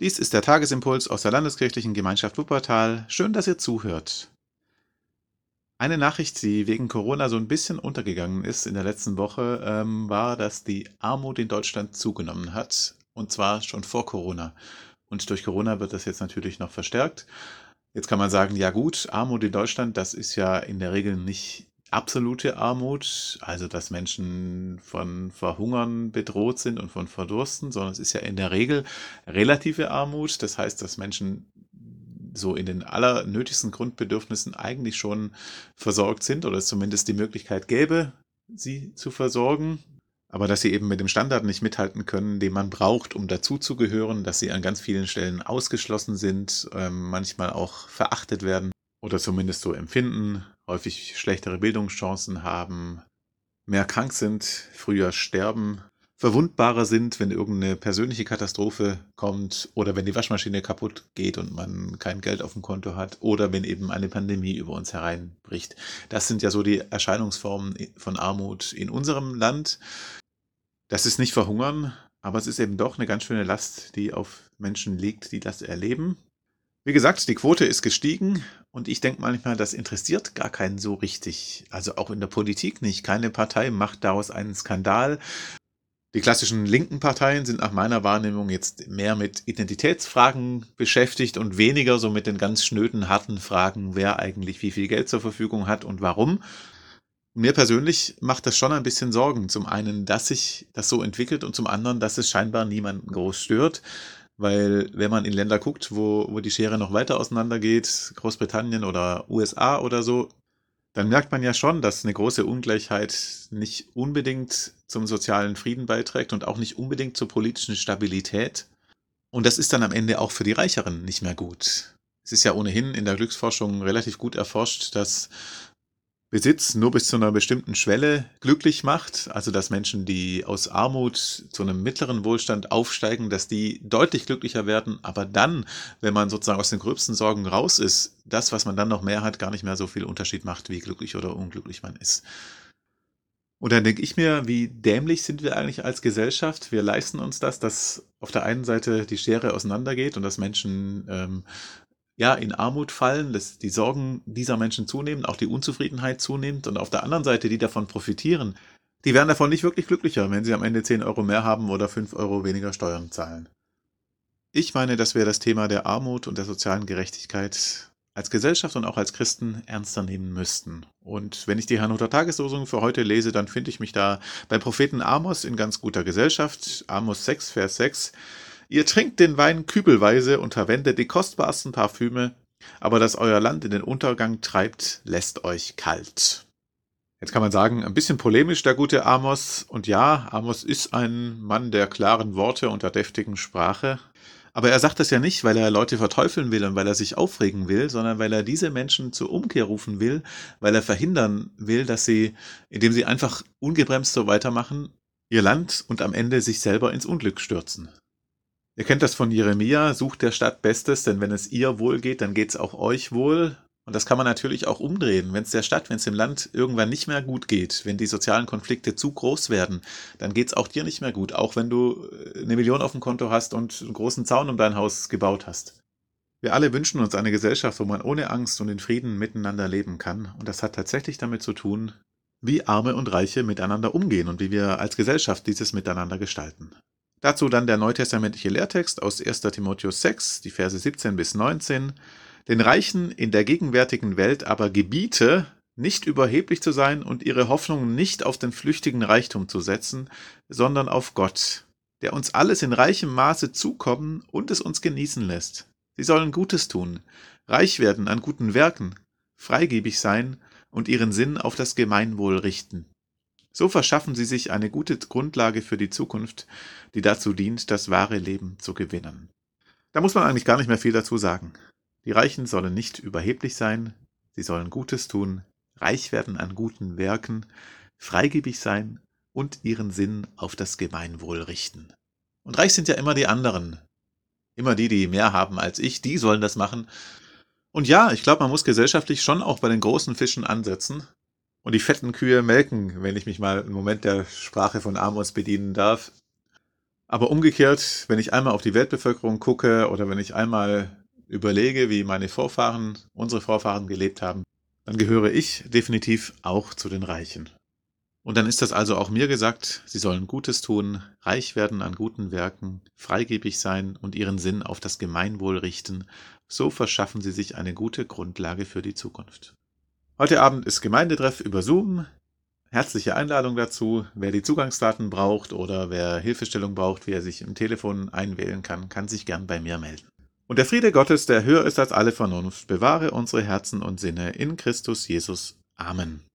Dies ist der Tagesimpuls aus der Landeskirchlichen Gemeinschaft Wuppertal. Schön, dass ihr zuhört. Eine Nachricht, die wegen Corona so ein bisschen untergegangen ist in der letzten Woche, ähm, war, dass die Armut in Deutschland zugenommen hat. Und zwar schon vor Corona. Und durch Corona wird das jetzt natürlich noch verstärkt. Jetzt kann man sagen, ja gut, Armut in Deutschland, das ist ja in der Regel nicht absolute Armut, also dass Menschen von Verhungern bedroht sind und von Verdursten, sondern es ist ja in der Regel relative Armut. Das heißt, dass Menschen so in den allernötigsten Grundbedürfnissen eigentlich schon versorgt sind oder es zumindest die Möglichkeit gäbe, sie zu versorgen. Aber dass sie eben mit dem Standard nicht mithalten können, den man braucht, um dazuzugehören, dass sie an ganz vielen Stellen ausgeschlossen sind, ähm, manchmal auch verachtet werden oder zumindest so empfinden, häufig schlechtere Bildungschancen haben, mehr krank sind, früher sterben, verwundbarer sind, wenn irgendeine persönliche Katastrophe kommt oder wenn die Waschmaschine kaputt geht und man kein Geld auf dem Konto hat oder wenn eben eine Pandemie über uns hereinbricht. Das sind ja so die Erscheinungsformen von Armut in unserem Land. Das ist nicht verhungern, aber es ist eben doch eine ganz schöne Last, die auf Menschen liegt, die das erleben. Wie gesagt, die Quote ist gestiegen und ich denke manchmal, das interessiert gar keinen so richtig. Also auch in der Politik nicht. Keine Partei macht daraus einen Skandal. Die klassischen linken Parteien sind nach meiner Wahrnehmung jetzt mehr mit Identitätsfragen beschäftigt und weniger so mit den ganz schnöden, harten Fragen, wer eigentlich wie viel Geld zur Verfügung hat und warum. Mir persönlich macht das schon ein bisschen Sorgen. Zum einen, dass sich das so entwickelt und zum anderen, dass es scheinbar niemanden groß stört. Weil wenn man in Länder guckt, wo, wo die Schere noch weiter auseinandergeht, Großbritannien oder USA oder so, dann merkt man ja schon, dass eine große Ungleichheit nicht unbedingt zum sozialen Frieden beiträgt und auch nicht unbedingt zur politischen Stabilität. Und das ist dann am Ende auch für die Reicheren nicht mehr gut. Es ist ja ohnehin in der Glücksforschung relativ gut erforscht, dass Besitz nur bis zu einer bestimmten Schwelle glücklich macht, also dass Menschen, die aus Armut zu einem mittleren Wohlstand aufsteigen, dass die deutlich glücklicher werden, aber dann, wenn man sozusagen aus den gröbsten Sorgen raus ist, das, was man dann noch mehr hat, gar nicht mehr so viel Unterschied macht, wie glücklich oder unglücklich man ist. Und dann denke ich mir, wie dämlich sind wir eigentlich als Gesellschaft? Wir leisten uns das, dass auf der einen Seite die Schere auseinandergeht und dass Menschen ähm, ja, in Armut fallen, dass die Sorgen dieser Menschen zunehmen, auch die Unzufriedenheit zunimmt und auf der anderen Seite die davon profitieren, die werden davon nicht wirklich glücklicher, wenn sie am Ende 10 Euro mehr haben oder 5 Euro weniger Steuern zahlen. Ich meine, dass wir das Thema der Armut und der sozialen Gerechtigkeit als Gesellschaft und auch als Christen ernster nehmen müssten. Und wenn ich die Hannover Tageslosung für heute lese, dann finde ich mich da beim Propheten Amos in ganz guter Gesellschaft. Amos 6, Vers 6. Ihr trinkt den Wein kübelweise und verwendet die kostbarsten Parfüme, aber dass euer Land in den Untergang treibt, lässt euch kalt. Jetzt kann man sagen, ein bisschen polemisch der gute Amos. Und ja, Amos ist ein Mann der klaren Worte und der deftigen Sprache. Aber er sagt das ja nicht, weil er Leute verteufeln will und weil er sich aufregen will, sondern weil er diese Menschen zur Umkehr rufen will, weil er verhindern will, dass sie, indem sie einfach ungebremst so weitermachen, ihr Land und am Ende sich selber ins Unglück stürzen. Ihr kennt das von Jeremia, sucht der Stadt Bestes, denn wenn es ihr wohl geht, dann geht es auch euch wohl. Und das kann man natürlich auch umdrehen. Wenn es der Stadt, wenn es dem Land irgendwann nicht mehr gut geht, wenn die sozialen Konflikte zu groß werden, dann geht es auch dir nicht mehr gut, auch wenn du äh, eine Million auf dem Konto hast und einen großen Zaun um dein Haus gebaut hast. Wir alle wünschen uns eine Gesellschaft, wo man ohne Angst und in Frieden miteinander leben kann. Und das hat tatsächlich damit zu tun, wie Arme und Reiche miteinander umgehen und wie wir als Gesellschaft dieses Miteinander gestalten. Dazu dann der neutestamentliche Lehrtext aus 1. Timotheus 6, die Verse 17 bis 19. Den Reichen in der gegenwärtigen Welt aber gebiete, nicht überheblich zu sein und ihre Hoffnung nicht auf den flüchtigen Reichtum zu setzen, sondern auf Gott, der uns alles in reichem Maße zukommen und es uns genießen lässt. Sie sollen Gutes tun, reich werden an guten Werken, freigebig sein und ihren Sinn auf das Gemeinwohl richten. So verschaffen sie sich eine gute Grundlage für die Zukunft, die dazu dient, das wahre Leben zu gewinnen. Da muss man eigentlich gar nicht mehr viel dazu sagen. Die Reichen sollen nicht überheblich sein, sie sollen Gutes tun, reich werden an guten Werken, freigebig sein und ihren Sinn auf das Gemeinwohl richten. Und reich sind ja immer die anderen. Immer die, die mehr haben als ich, die sollen das machen. Und ja, ich glaube, man muss gesellschaftlich schon auch bei den großen Fischen ansetzen und die fetten Kühe melken, wenn ich mich mal im Moment der Sprache von Amos bedienen darf. Aber umgekehrt, wenn ich einmal auf die Weltbevölkerung gucke oder wenn ich einmal überlege, wie meine Vorfahren, unsere Vorfahren gelebt haben, dann gehöre ich definitiv auch zu den Reichen. Und dann ist das also auch mir gesagt, sie sollen Gutes tun, reich werden an guten Werken, freigebig sein und ihren Sinn auf das Gemeinwohl richten, so verschaffen sie sich eine gute Grundlage für die Zukunft. Heute Abend ist Gemeindetreff über Zoom. Herzliche Einladung dazu. Wer die Zugangsdaten braucht oder wer Hilfestellung braucht, wie er sich im Telefon einwählen kann, kann sich gern bei mir melden. Und der Friede Gottes, der höher ist als alle Vernunft, bewahre unsere Herzen und Sinne in Christus Jesus. Amen.